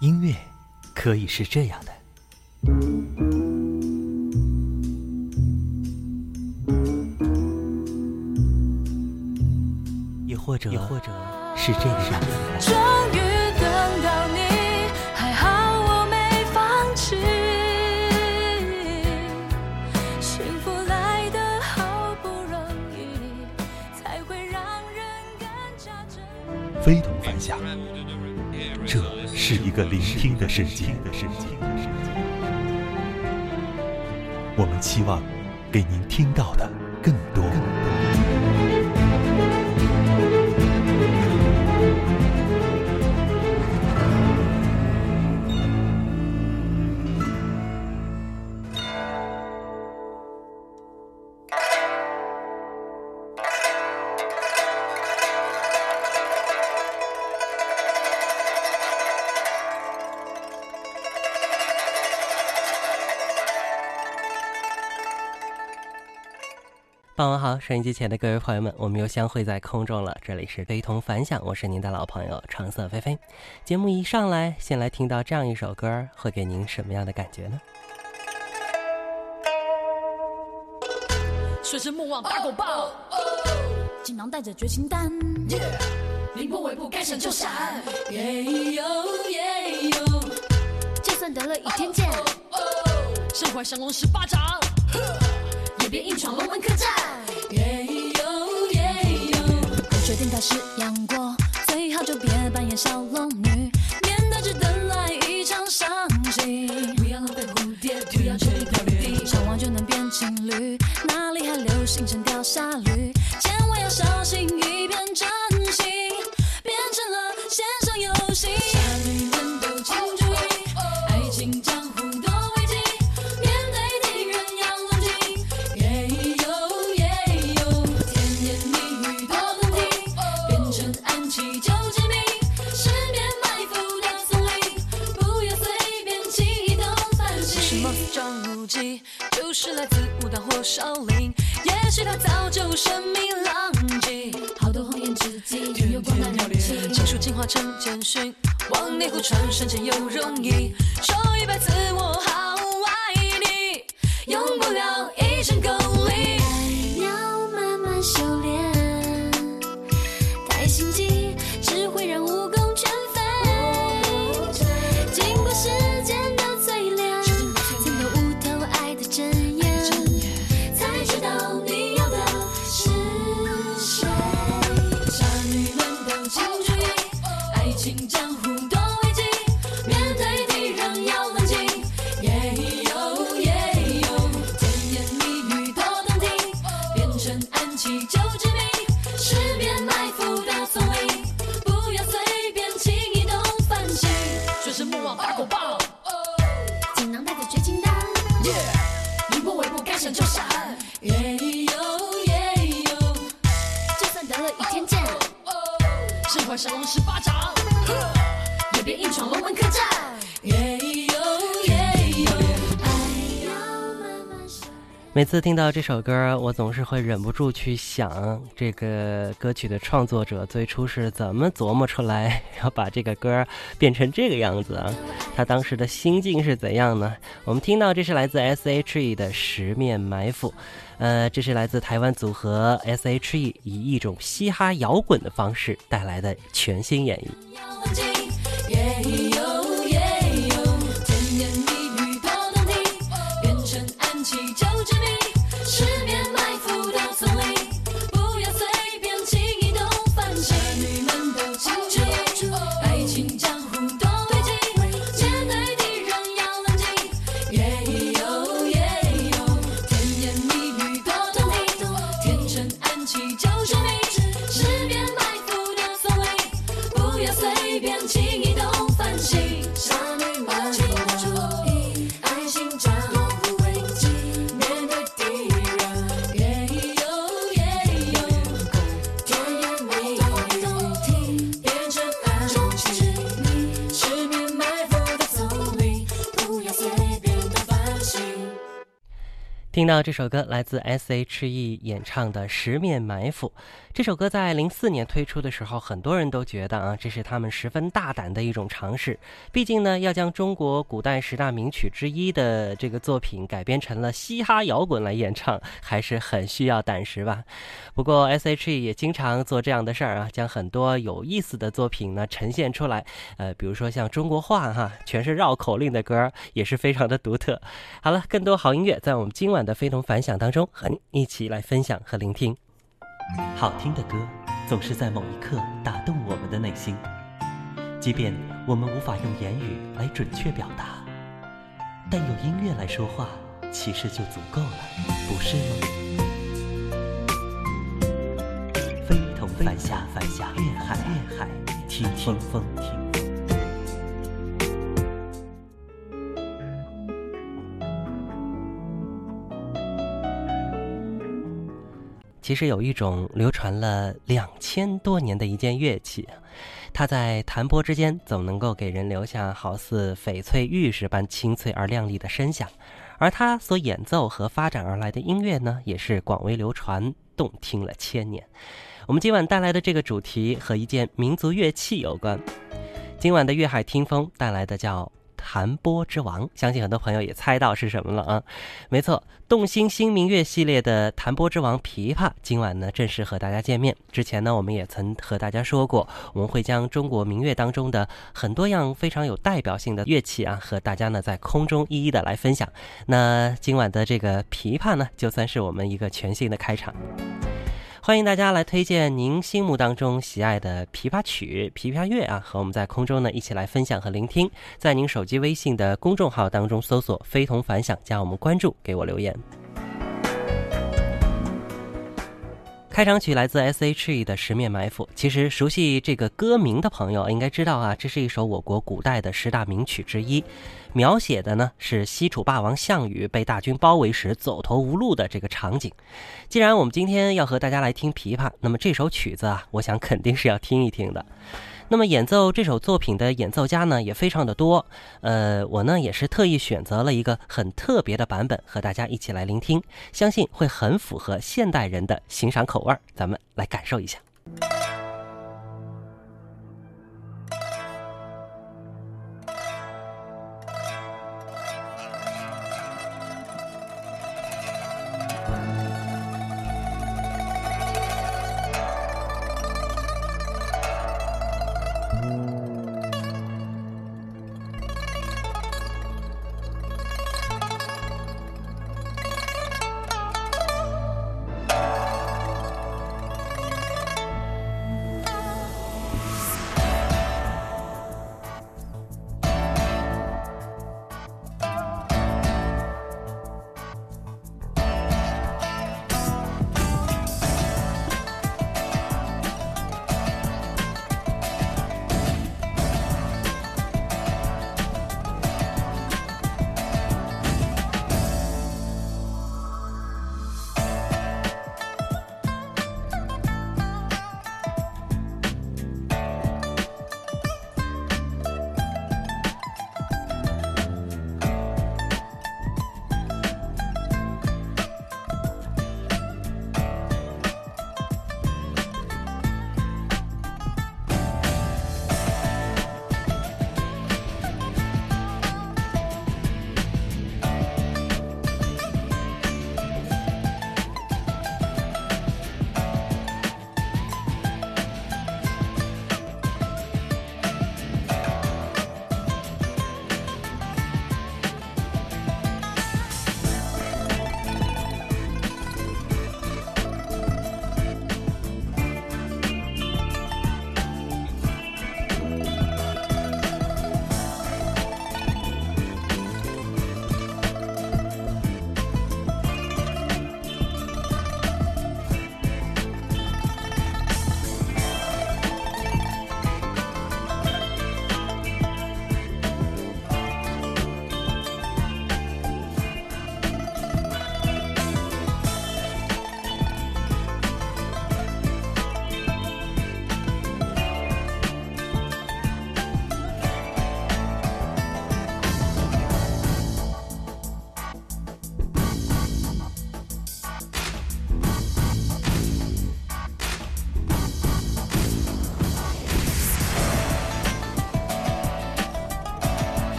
音乐可以是这样的，也或者，也或者是这样的。终于等到你，还好我没放弃。幸福来得好不容易，才会让人更加珍惜。非同是一个聆听的世界。我们期望给您听到的更多。好，收音机前的各位朋友们，我们又相会在空中了。这里是非同凡响，我是您的老朋友橙色菲菲。节目一上来，先来听到这样一首歌，会给您什么样的感觉呢？水神莫忘打狗棒，锦囊带着绝情丹，凌波微步该闪就闪，耶呦耶呦，就算得了倚天剑，身怀降龙十八掌，也别硬闯龙门客栈，定他是杨过，最好就别扮演小龙女，免得只等每次听到这首歌，我总是会忍不住去想，这个歌曲的创作者最初是怎么琢磨出来要把这个歌变成这个样子啊？他当时的心境是怎样呢？我们听到这是来自 S.H.E 的《十面埋伏》，呃，这是来自台湾组合 S.H.E 以一种嘻哈摇滚的方式带来的全新演绎。听到这首歌来自 S.H.E 演唱的《十面埋伏》。这首歌在零四年推出的时候，很多人都觉得啊，这是他们十分大胆的一种尝试。毕竟呢，要将中国古代十大名曲之一的这个作品改编成了嘻哈摇滚来演唱，还是很需要胆识吧。不过 S.H.E 也经常做这样的事儿啊，将很多有意思的作品呢呈现出来。呃，比如说像中国话哈，全是绕口令的歌，也是非常的独特。好了，更多好音乐在我们今晚的非同凡响当中，和你一起来分享和聆听。好听的歌总是在某一刻打动我们的内心，即便我们无法用言语来准确表达，但用音乐来说话，其实就足够了，不是吗？非同凡响，凡响，恋海，恋海，听听风，其实有一种流传了两千多年的一件乐器，它在弹拨之间总能够给人留下好似翡翠玉石般清脆而亮丽的声响，而它所演奏和发展而来的音乐呢，也是广为流传，动听了千年。我们今晚带来的这个主题和一件民族乐器有关，今晚的粤海听风带来的叫。弹拨之王，相信很多朋友也猜到是什么了啊？没错，动心新明月系列的弹拨之王琵琶，今晚呢正式和大家见面。之前呢，我们也曾和大家说过，我们会将中国民乐当中的很多样非常有代表性的乐器啊，和大家呢在空中一一的来分享。那今晚的这个琵琶呢，就算是我们一个全新的开场。欢迎大家来推荐您心目当中喜爱的琵琶曲、琵琶乐啊，和我们在空中呢一起来分享和聆听。在您手机微信的公众号当中搜索“非同凡响”，加我们关注，给我留言。开场曲来自 S.H.E 的《十面埋伏》。其实熟悉这个歌名的朋友应该知道啊，这是一首我国古代的十大名曲之一。描写的呢是西楚霸王项羽被大军包围时走投无路的这个场景。既然我们今天要和大家来听琵琶，那么这首曲子啊，我想肯定是要听一听的。那么演奏这首作品的演奏家呢也非常的多，呃，我呢也是特意选择了一个很特别的版本和大家一起来聆听，相信会很符合现代人的欣赏口味儿，咱们来感受一下。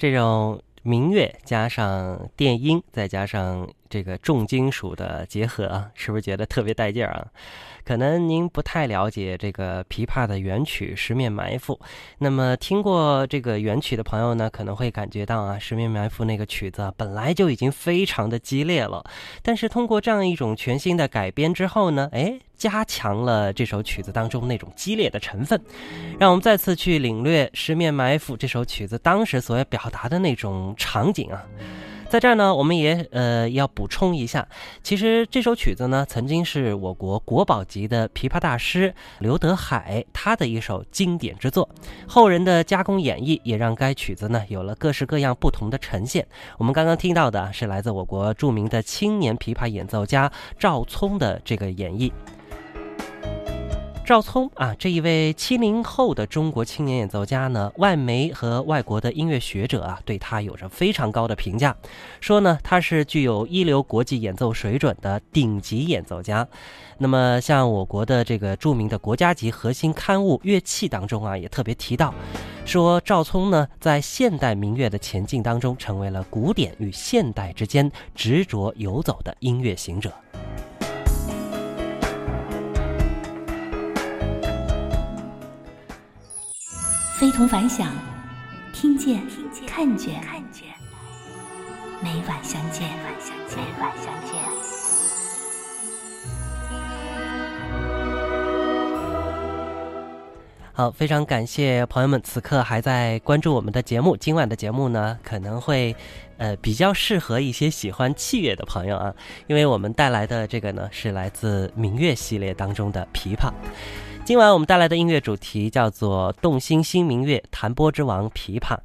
这种民乐加上电音，再加上这个重金属的结合，是不是觉得特别带劲儿啊？可能您不太了解这个琵琶的原曲《十面埋伏》，那么听过这个原曲的朋友呢，可能会感觉到啊，《十面埋伏》那个曲子本来就已经非常的激烈了，但是通过这样一种全新的改编之后呢，哎，加强了这首曲子当中那种激烈的成分，让我们再次去领略《十面埋伏》这首曲子当时所要表达的那种场景啊。在这儿呢，我们也呃要补充一下，其实这首曲子呢，曾经是我国国宝级的琵琶大师刘德海他的一首经典之作，后人的加工演绎也让该曲子呢有了各式各样不同的呈现。我们刚刚听到的是来自我国著名的青年琵琶演奏家赵聪的这个演绎。赵聪啊，这一位七零后的中国青年演奏家呢，外媒和外国的音乐学者啊，对他有着非常高的评价，说呢他是具有一流国际演奏水准的顶级演奏家。那么，像我国的这个著名的国家级核心刊物《乐器》当中啊，也特别提到，说赵聪呢在现代民乐的前进当中，成为了古典与现代之间执着游走的音乐行者。非同凡响，听见，看见，每晚相见，每晚相见。好，非常感谢朋友们此刻还在关注我们的节目。今晚的节目呢，可能会，呃，比较适合一些喜欢器乐的朋友啊，因为我们带来的这个呢，是来自明月系列当中的琵琶。今晚我们带来的音乐主题叫做“动心新明月弹拨之王琵琶”，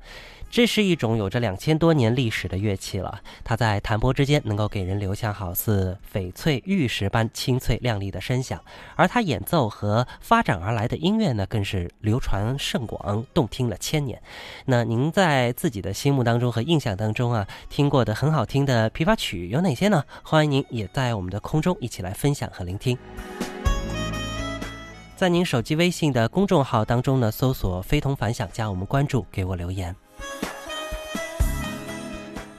这是一种有着两千多年历史的乐器了。它在弹拨之间能够给人留下好似翡翠玉石般清脆亮丽的声响，而它演奏和发展而来的音乐呢，更是流传甚广，动听了千年。那您在自己的心目当中和印象当中啊，听过的很好听的琵琶曲有哪些呢？欢迎您也在我们的空中一起来分享和聆听。在您手机微信的公众号当中呢，搜索“非同凡响”，加我们关注，给我留言。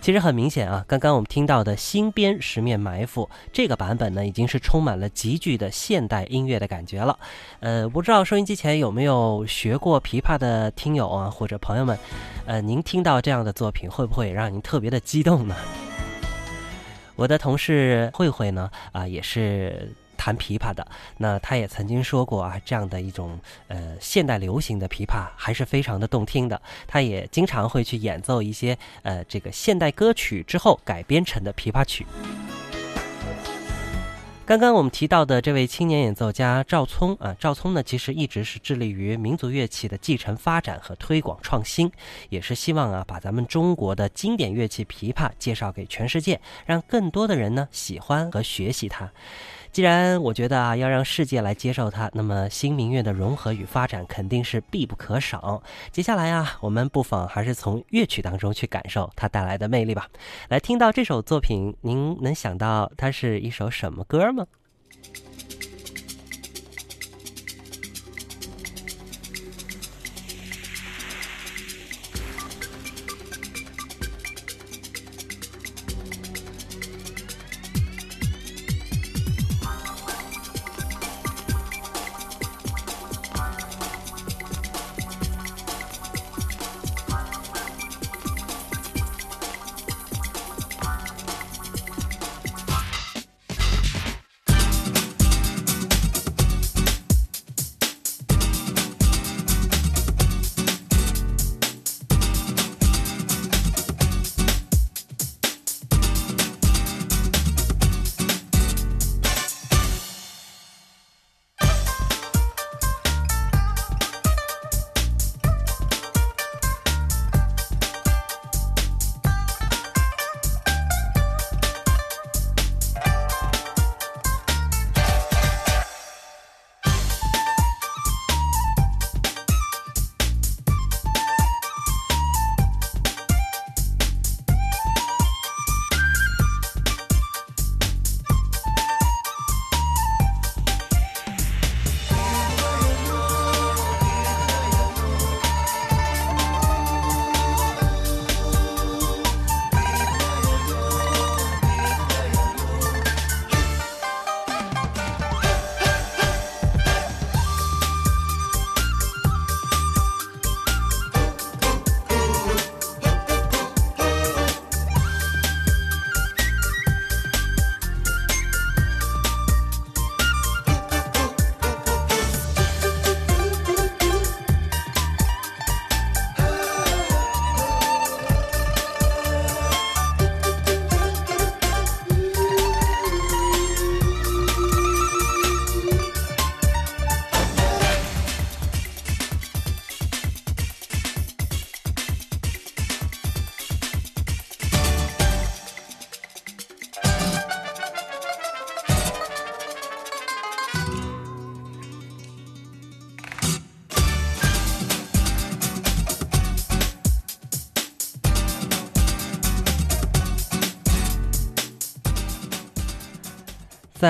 其实很明显啊，刚刚我们听到的新编《十面埋伏》这个版本呢，已经是充满了极具的现代音乐的感觉了。呃，不知道收音机前有没有学过琵琶的听友啊，或者朋友们，呃，您听到这样的作品，会不会让您特别的激动呢？我的同事慧慧呢，啊，也是。弹琵琶的，那他也曾经说过啊，这样的一种呃现代流行的琵琶还是非常的动听的。他也经常会去演奏一些呃这个现代歌曲之后改编成的琵琶曲。刚刚我们提到的这位青年演奏家赵聪啊，赵聪呢其实一直是致力于民族乐器的继承发展和推广创新，也是希望啊把咱们中国的经典乐器琵琶介绍给全世界，让更多的人呢喜欢和学习它。既然我觉得啊，要让世界来接受它，那么新民乐的融合与发展肯定是必不可少。接下来啊，我们不妨还是从乐曲当中去感受它带来的魅力吧。来听到这首作品，您能想到它是一首什么歌吗？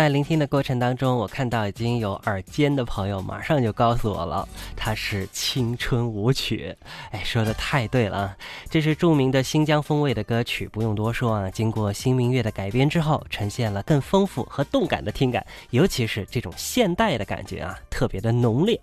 在聆听的过程当中，我看到已经有耳尖的朋友马上就告诉我了，它是青春舞曲。哎，说的太对了啊！这是著名的新疆风味的歌曲，不用多说啊，经过新明月的改编之后，呈现了更丰富和动感的听感，尤其是这种现代的感觉啊，特别的浓烈。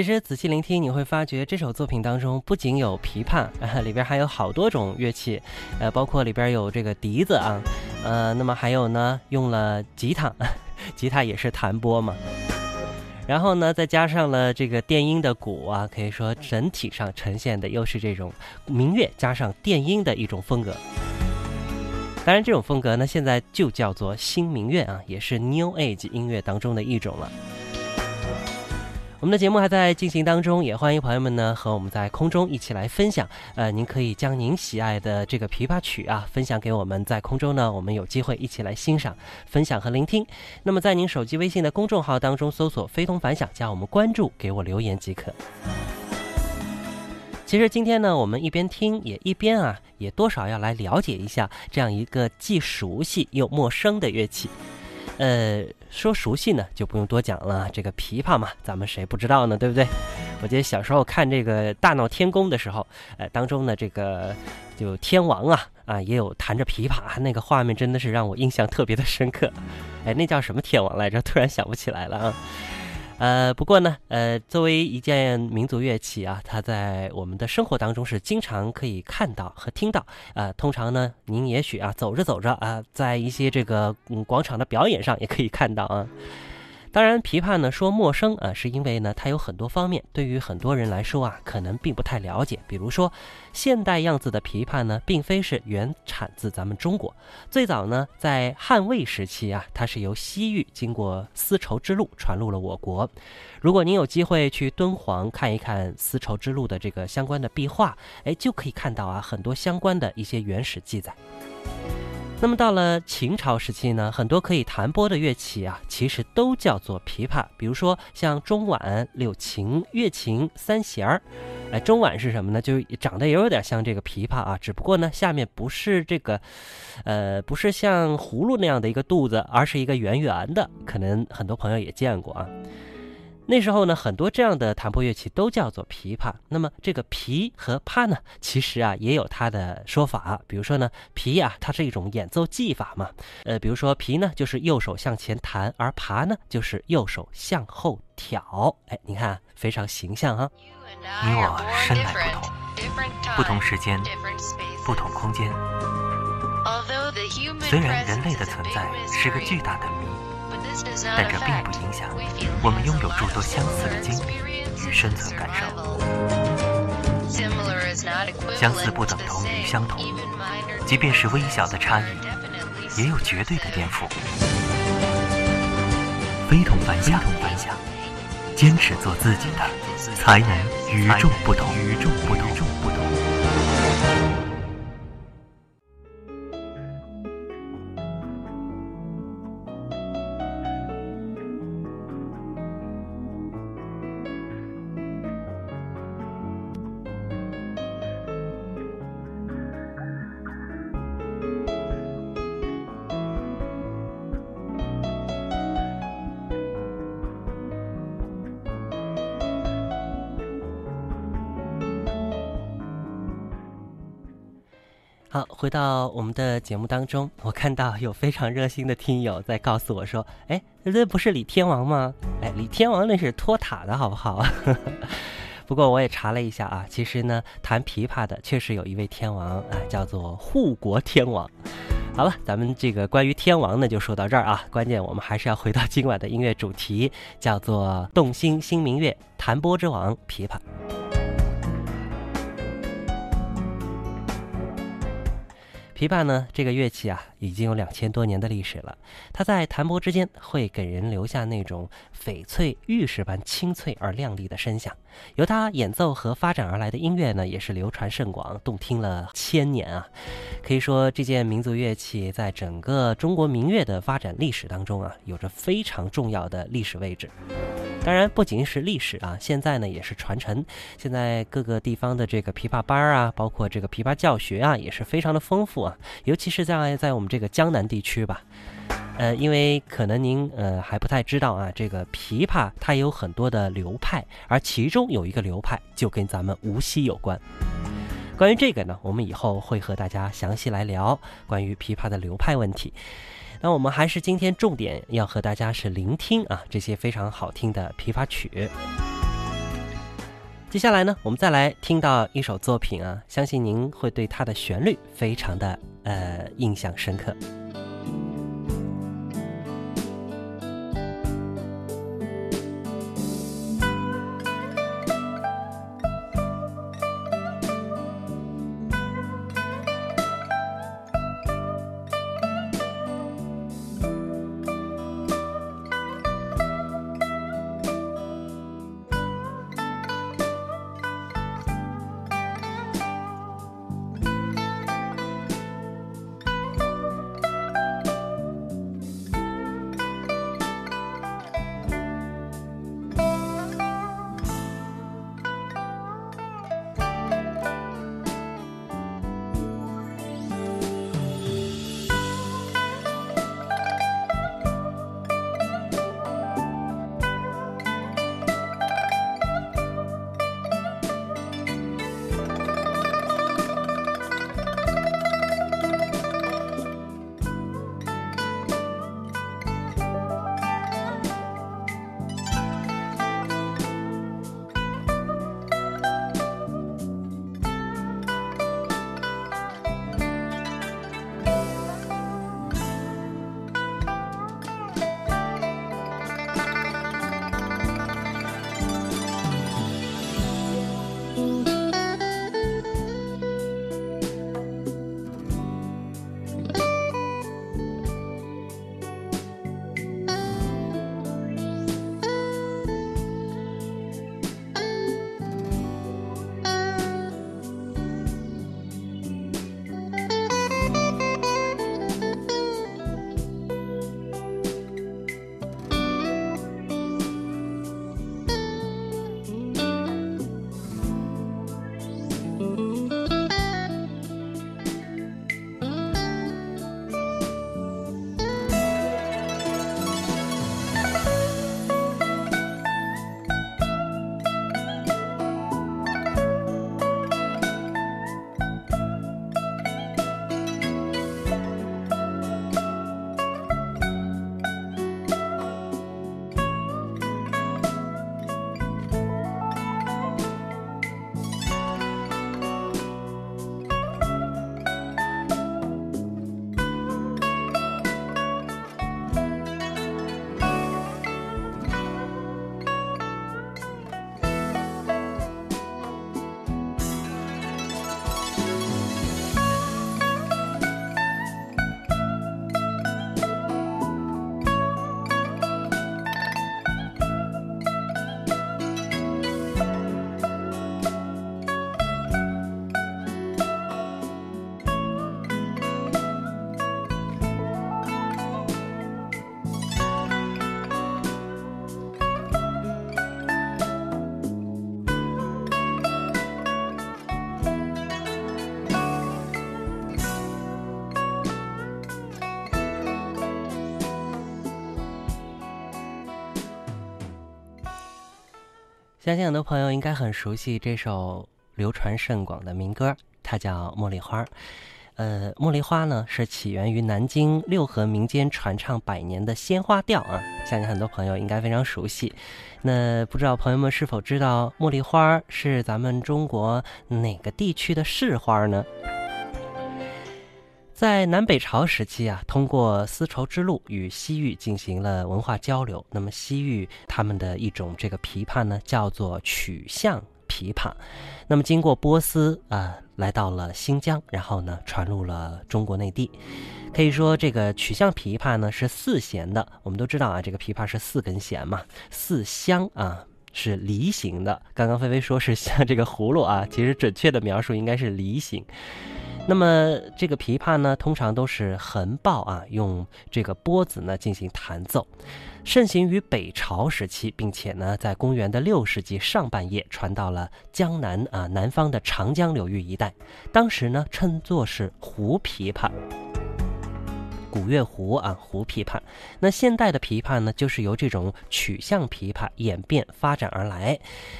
其实仔细聆听，你会发觉这首作品当中不仅有琵琶，啊、里边还有好多种乐器，呃，包括里边有这个笛子啊，呃，那么还有呢，用了吉他，吉他也是弹拨嘛，然后呢，再加上了这个电音的鼓啊，可以说整体上呈现的又是这种民乐加上电音的一种风格。当然，这种风格呢，现在就叫做新民乐啊，也是 New Age 音乐当中的一种了。我们的节目还在进行当中，也欢迎朋友们呢和我们在空中一起来分享。呃，您可以将您喜爱的这个琵琶曲啊分享给我们，在空中呢，我们有机会一起来欣赏、分享和聆听。那么，在您手机微信的公众号当中搜索“非同凡响”，加我们关注，给我留言即可。其实今天呢，我们一边听，也一边啊，也多少要来了解一下这样一个既熟悉又陌生的乐器。呃，说熟悉呢，就不用多讲了。这个琵琶嘛，咱们谁不知道呢？对不对？我记得小时候看这个《大闹天宫》的时候，呃，当中呢，这个就天王啊啊，也有弹着琵琶，那个画面真的是让我印象特别的深刻。哎，那叫什么天王来着？突然想不起来了啊。呃，不过呢，呃，作为一件民族乐器啊，它在我们的生活当中是经常可以看到和听到。呃，通常呢，您也许啊，走着走着啊，在一些这个嗯广场的表演上也可以看到啊。当然，琵琶呢说陌生啊，是因为呢它有很多方面，对于很多人来说啊，可能并不太了解。比如说，现代样子的琵琶呢，并非是原产自咱们中国，最早呢在汉魏时期啊，它是由西域经过丝绸之路传入了我国。如果您有机会去敦煌看一看丝绸之路的这个相关的壁画，哎，就可以看到啊很多相关的一些原始记载。那么到了秦朝时期呢，很多可以弹拨的乐器啊，其实都叫做琵琶。比如说像中阮、柳琴、月琴、三弦儿。哎，中阮是什么呢？就是长得也有点像这个琵琶啊，只不过呢，下面不是这个，呃，不是像葫芦那样的一个肚子，而是一个圆圆的。可能很多朋友也见过啊。那时候呢，很多这样的弹拨乐器都叫做琵琶。那么这个琵和琶呢，其实啊也有它的说法。比如说呢，琵啊，它是一种演奏技法嘛。呃，比如说琵呢，就是右手向前弹，而琶呢，就是右手向后挑。哎，你看非常形象哈。你我身来不同，不同时间，不同空间。虽然人类的存在是个巨大的谜。但这并不影响我们拥有诸多相似的经历与生存感受。相似不等同于相同，即便是微小的差异，也有绝对的颠覆。非同凡响，坚持做自己的，才能与众不同。与众不同。回到我们的节目当中，我看到有非常热心的听友在告诉我说：“哎，这不是李天王吗？哎，李天王那是托塔的好不好？” 不过我也查了一下啊，其实呢，弹琵琶的确实有一位天王啊，叫做护国天王。好了，咱们这个关于天王呢就说到这儿啊，关键我们还是要回到今晚的音乐主题，叫做《动心新明月》，弹拨之王琵琶。琵琶呢，这个乐器啊，已经有两千多年的历史了。它在弹拨之间，会给人留下那种翡翠玉石般清脆而亮丽的声响。由它演奏和发展而来的音乐呢，也是流传甚广，动听了千年啊。可以说，这件民族乐器在整个中国民乐的发展历史当中啊，有着非常重要的历史位置。当然，不仅是历史啊，现在呢也是传承。现在各个地方的这个琵琶班啊，包括这个琵琶教学啊，也是非常的丰富啊。尤其是在在我们这个江南地区吧，呃，因为可能您呃还不太知道啊，这个琵琶它有很多的流派，而其中有一个流派就跟咱们无锡有关。关于这个呢，我们以后会和大家详细来聊关于琵琶的流派问题。那我们还是今天重点要和大家是聆听啊这些非常好听的琵琶曲。接下来呢，我们再来听到一首作品啊，相信您会对它的旋律非常的呃印象深刻。相信很多朋友应该很熟悉这首流传甚广的民歌，它叫《茉莉花》。呃，茉莉花呢是起源于南京六合民间传唱百年的鲜花调啊，相信很多朋友应该非常熟悉。那不知道朋友们是否知道茉莉花是咱们中国哪个地区的市花呢？在南北朝时期啊，通过丝绸之路与西域进行了文化交流。那么西域他们的一种这个琵琶呢，叫做曲项琵琶。那么经过波斯啊，来到了新疆，然后呢传入了中国内地。可以说这个曲项琵琶呢是四弦的。我们都知道啊，这个琵琶是四根弦嘛，四香啊是梨形的。刚刚菲菲说是像这个葫芦啊，其实准确的描述应该是梨形。那么这个琵琶呢，通常都是横抱啊，用这个拨子呢进行弹奏，盛行于北朝时期，并且呢，在公元的六世纪上半叶传到了江南啊南方的长江流域一带，当时呢称作是胡琵琶。古月胡啊，胡琵琶。那现代的琵琶呢，就是由这种曲项琵琶演变发展而来。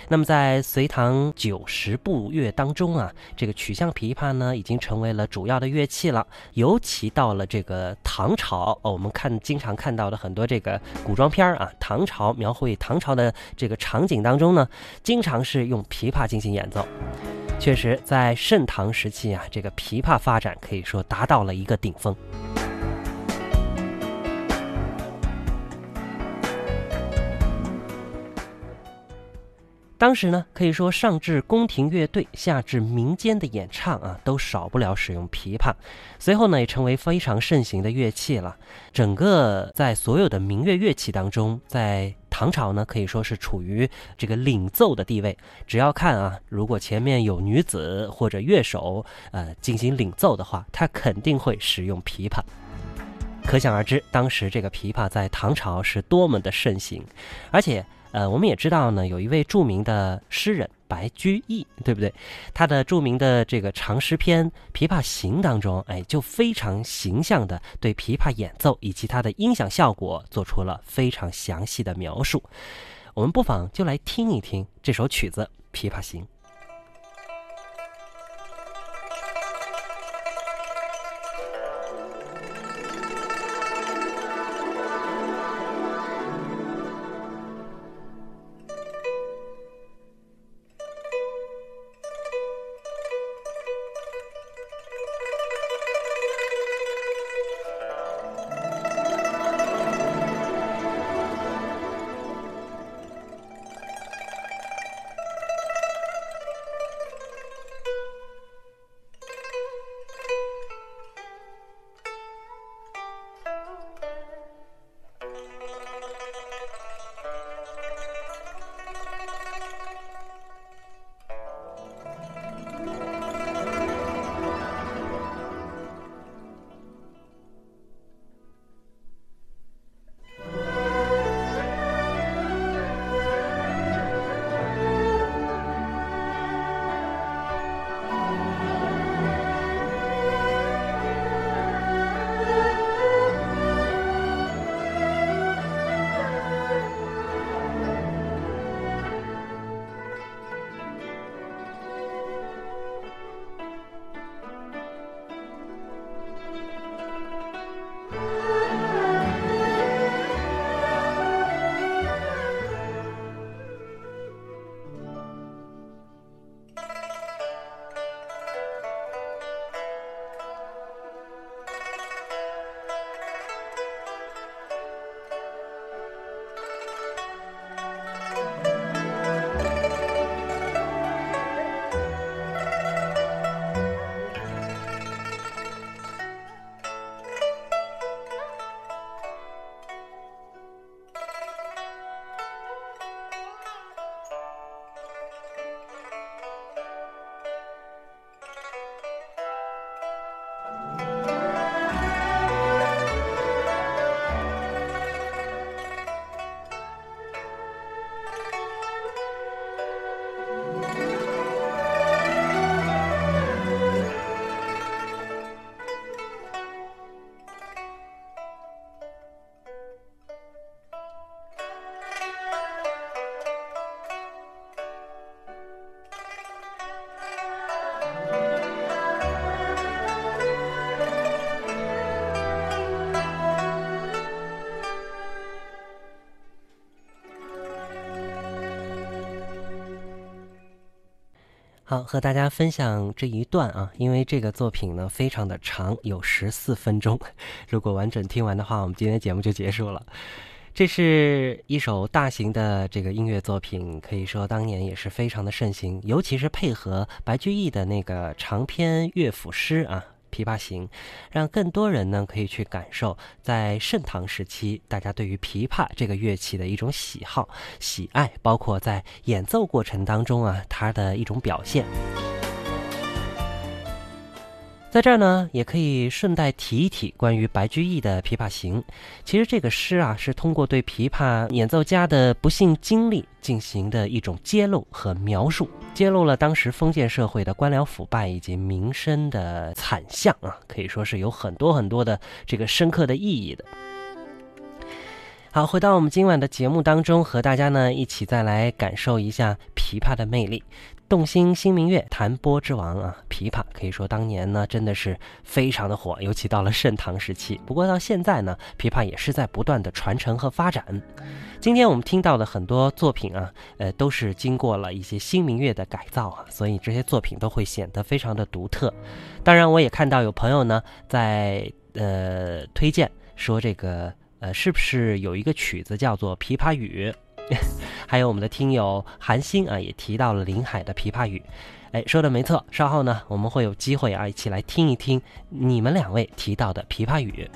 那么在隋唐九十部乐当中啊，这个曲项琵琶呢，已经成为了主要的乐器了。尤其到了这个唐朝，哦，我们看经常看到的很多这个古装片啊，唐朝描绘唐朝的这个场景当中呢，经常是用琵琶进行演奏。确实，在盛唐时期啊，这个琵琶发展可以说达到了一个顶峰。当时呢，可以说上至宫廷乐队，下至民间的演唱啊，都少不了使用琵琶。随后呢，也成为非常盛行的乐器了。整个在所有的民乐乐器当中，在唐朝呢，可以说是处于这个领奏的地位。只要看啊，如果前面有女子或者乐手呃进行领奏的话，他肯定会使用琵琶。可想而知，当时这个琵琶在唐朝是多么的盛行，而且。呃，我们也知道呢，有一位著名的诗人白居易，对不对？他的著名的这个长诗篇《琵琶行》当中，哎，就非常形象的对琵琶演奏以及它的音响效果做出了非常详细的描述。我们不妨就来听一听这首曲子《琵琶行》。好，和大家分享这一段啊，因为这个作品呢非常的长，有十四分钟。如果完整听完的话，我们今天节目就结束了。这是一首大型的这个音乐作品，可以说当年也是非常的盛行，尤其是配合白居易的那个长篇乐府诗啊。《琵琶行》，让更多人呢可以去感受，在盛唐时期，大家对于琵琶这个乐器的一种喜好、喜爱，包括在演奏过程当中啊，它的一种表现。在这儿呢，也可以顺带提一提关于白居易的《琵琶行》。其实这个诗啊，是通过对琵琶演奏家的不幸经历进行的一种揭露和描述，揭露了当时封建社会的官僚腐败以及民生的惨象啊，可以说是有很多很多的这个深刻的意义的。好，回到我们今晚的节目当中，和大家呢一起再来感受一下琵琶的魅力。动心新明月，弹拨之王啊！琵琶可以说当年呢真的是非常的火，尤其到了盛唐时期。不过到现在呢，琵琶也是在不断的传承和发展。今天我们听到的很多作品啊，呃，都是经过了一些新明月的改造啊，所以这些作品都会显得非常的独特。当然，我也看到有朋友呢在呃推荐说这个呃是不是有一个曲子叫做《琵琶语》。还有我们的听友韩星啊，也提到了林海的《琵琶语》，哎，说的没错。稍后呢，我们会有机会啊，一起来听一听你们两位提到的《琵琶语》。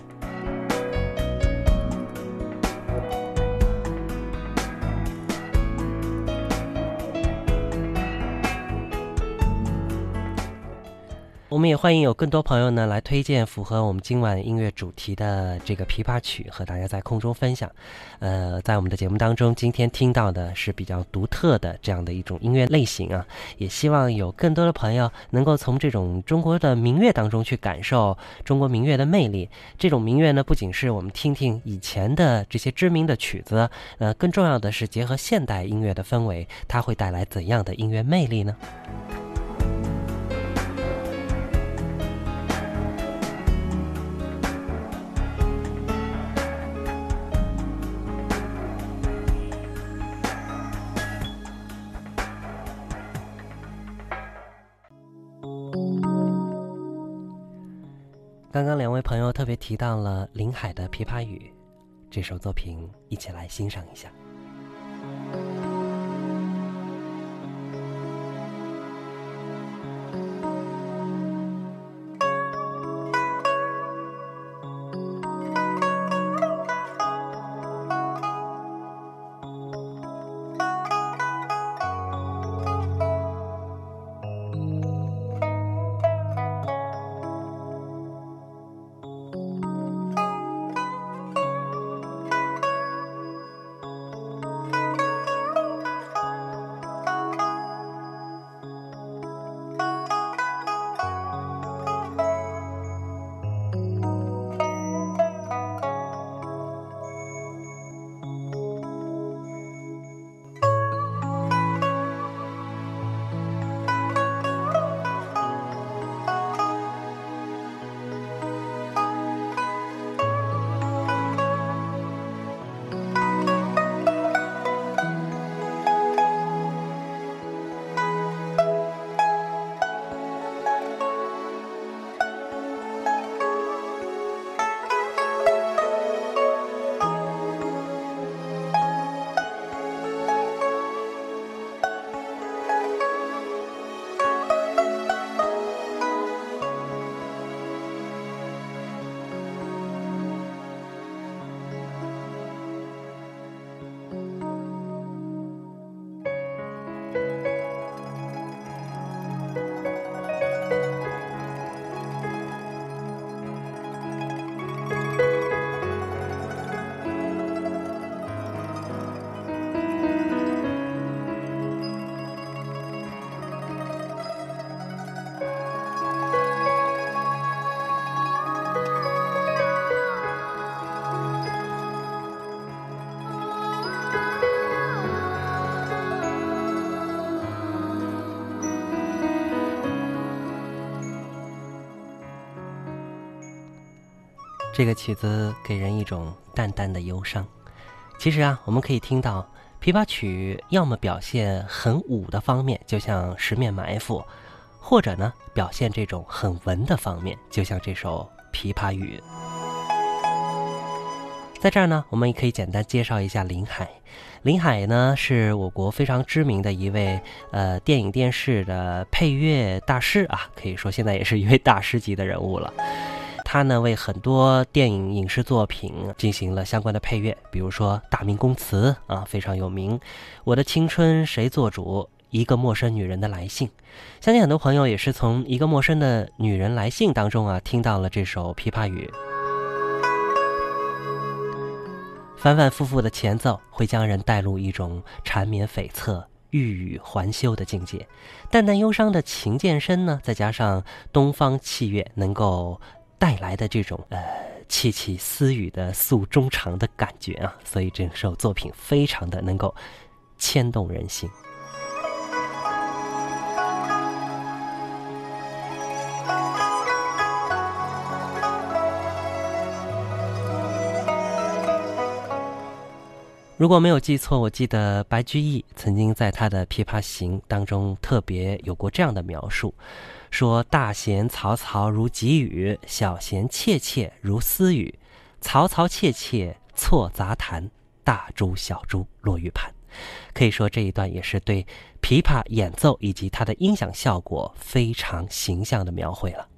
我们也欢迎有更多朋友呢来推荐符合我们今晚音乐主题的这个琵琶曲，和大家在空中分享。呃，在我们的节目当中，今天听到的是比较独特的这样的一种音乐类型啊，也希望有更多的朋友能够从这种中国的民乐当中去感受中国民乐的魅力。这种民乐呢，不仅是我们听听以前的这些知名的曲子，呃，更重要的是结合现代音乐的氛围，它会带来怎样的音乐魅力呢？刚刚两位朋友特别提到了林海的《琵琶语》这首作品，一起来欣赏一下。这个曲子给人一种淡淡的忧伤。其实啊，我们可以听到琵琶曲要么表现很武的方面，就像《十面埋伏》，或者呢表现这种很文的方面，就像这首《琵琶语》。在这儿呢，我们也可以简单介绍一下林海。林海呢，是我国非常知名的一位呃电影电视的配乐大师啊，可以说现在也是一位大师级的人物了。他呢为很多电影影视作品进行了相关的配乐，比如说《大明宫词》啊非常有名，《我的青春谁做主》，一个陌生女人的来信。相信很多朋友也是从一个陌生的女人来信当中啊听到了这首《琵琶语》。反反复复的前奏会将人带入一种缠绵悱恻、欲语还休的境界，淡淡忧伤的琴键声呢，再加上东方器乐能够带来的这种呃窃窃私语的诉衷肠的感觉啊，所以这首作品非常的能够牵动人心。如果没有记错，我记得白居易曾经在他的《琵琶行》当中特别有过这样的描述，说：“大弦嘈嘈如急雨，小弦切切如私语。嘈嘈切切错杂弹，大珠小珠落玉盘。”可以说这一段也是对琵琶演奏以及它的音响效果非常形象的描绘了。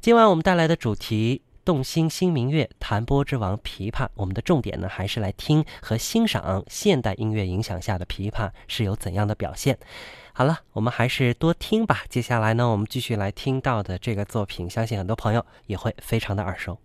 今晚我们带来的主题。动心新明月，弹拨之王琵琶。我们的重点呢，还是来听和欣赏现代音乐影响下的琵琶是有怎样的表现。好了，我们还是多听吧。接下来呢，我们继续来听到的这个作品，相信很多朋友也会非常的耳熟。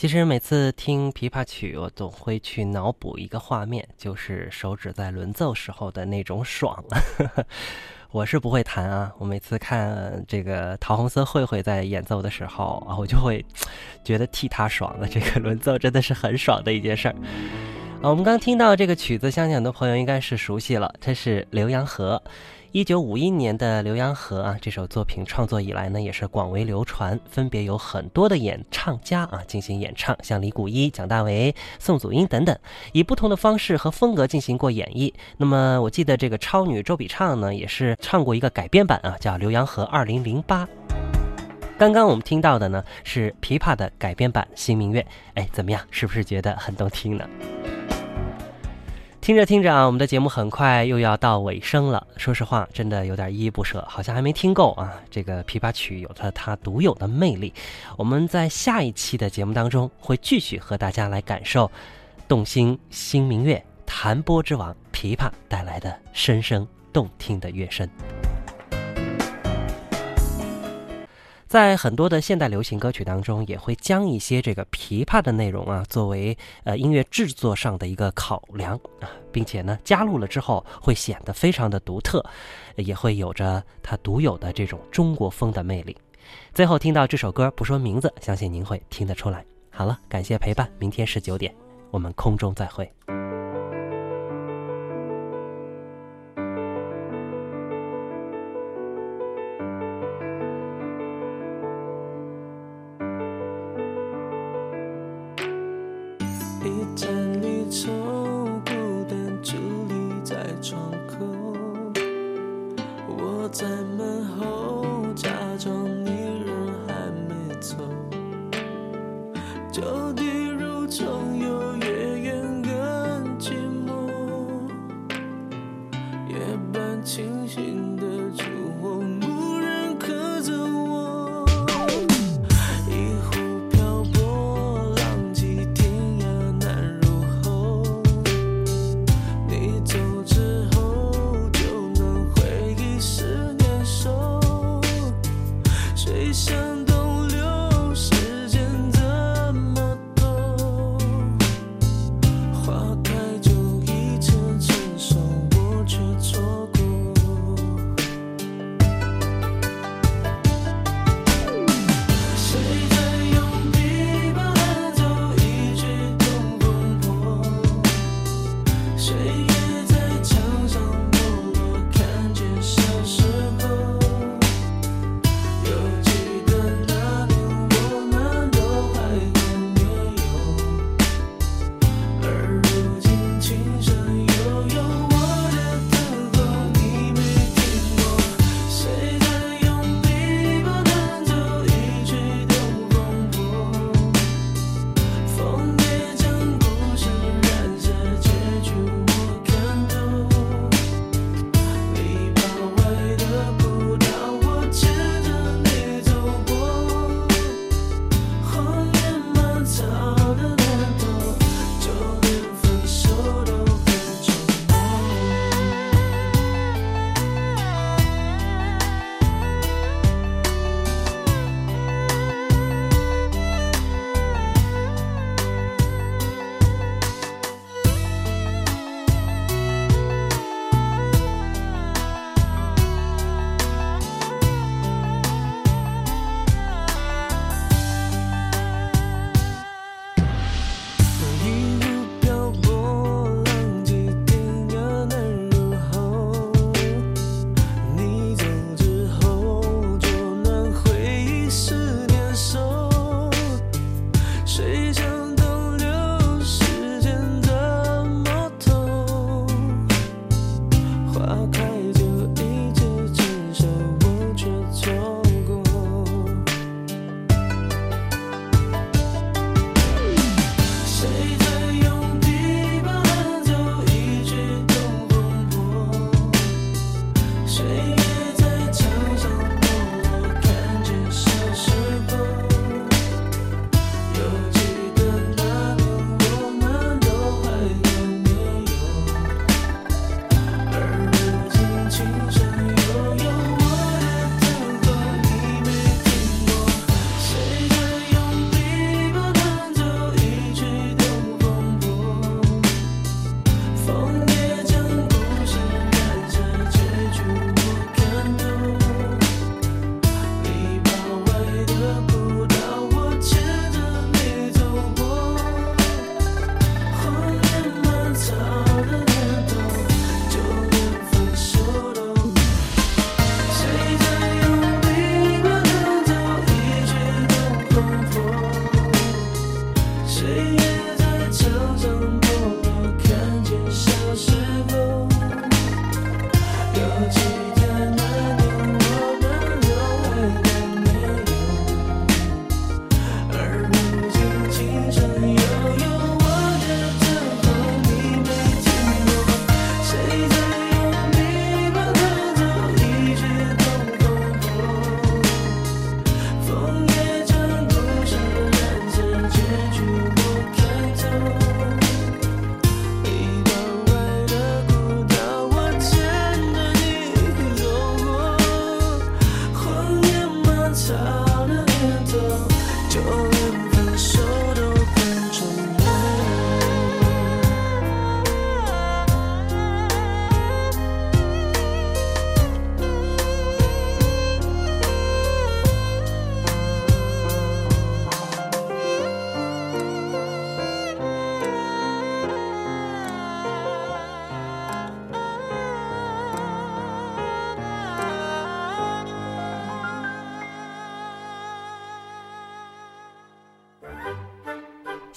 其实每次听琵琶曲，我总会去脑补一个画面，就是手指在轮奏时候的那种爽。我是不会弹啊，我每次看这个桃红色慧慧在演奏的时候啊，我就会觉得替她爽了。这个轮奏真的是很爽的一件事儿。啊，我们刚听到这个曲子，相信很多朋友应该是熟悉了，这是《浏阳河》。一九五一年的《浏阳河》啊，这首作品创作以来呢，也是广为流传，分别有很多的演唱家啊进行演唱，像李谷一、蒋大为、宋祖英等等，以不同的方式和风格进行过演绎。那么我记得这个超女周笔畅呢，也是唱过一个改编版啊，叫《浏阳河二零零八》。刚刚我们听到的呢，是琵琶的改编版《新明月》，哎，怎么样？是不是觉得很动听呢？听着听着啊，我们的节目很快又要到尾声了。说实话，真的有点依依不舍，好像还没听够啊。这个琵琶曲有着它独有的魅力。我们在下一期的节目当中会继续和大家来感受动心新明月弹拨之王琵琶带来的深声动听的乐声。在很多的现代流行歌曲当中，也会将一些这个琵琶的内容啊，作为呃音乐制作上的一个考量啊，并且呢加入了之后，会显得非常的独特，也会有着它独有的这种中国风的魅力。最后听到这首歌，不说名字，相信您会听得出来。好了，感谢陪伴，明天十九点，我们空中再会。夜半清醒的。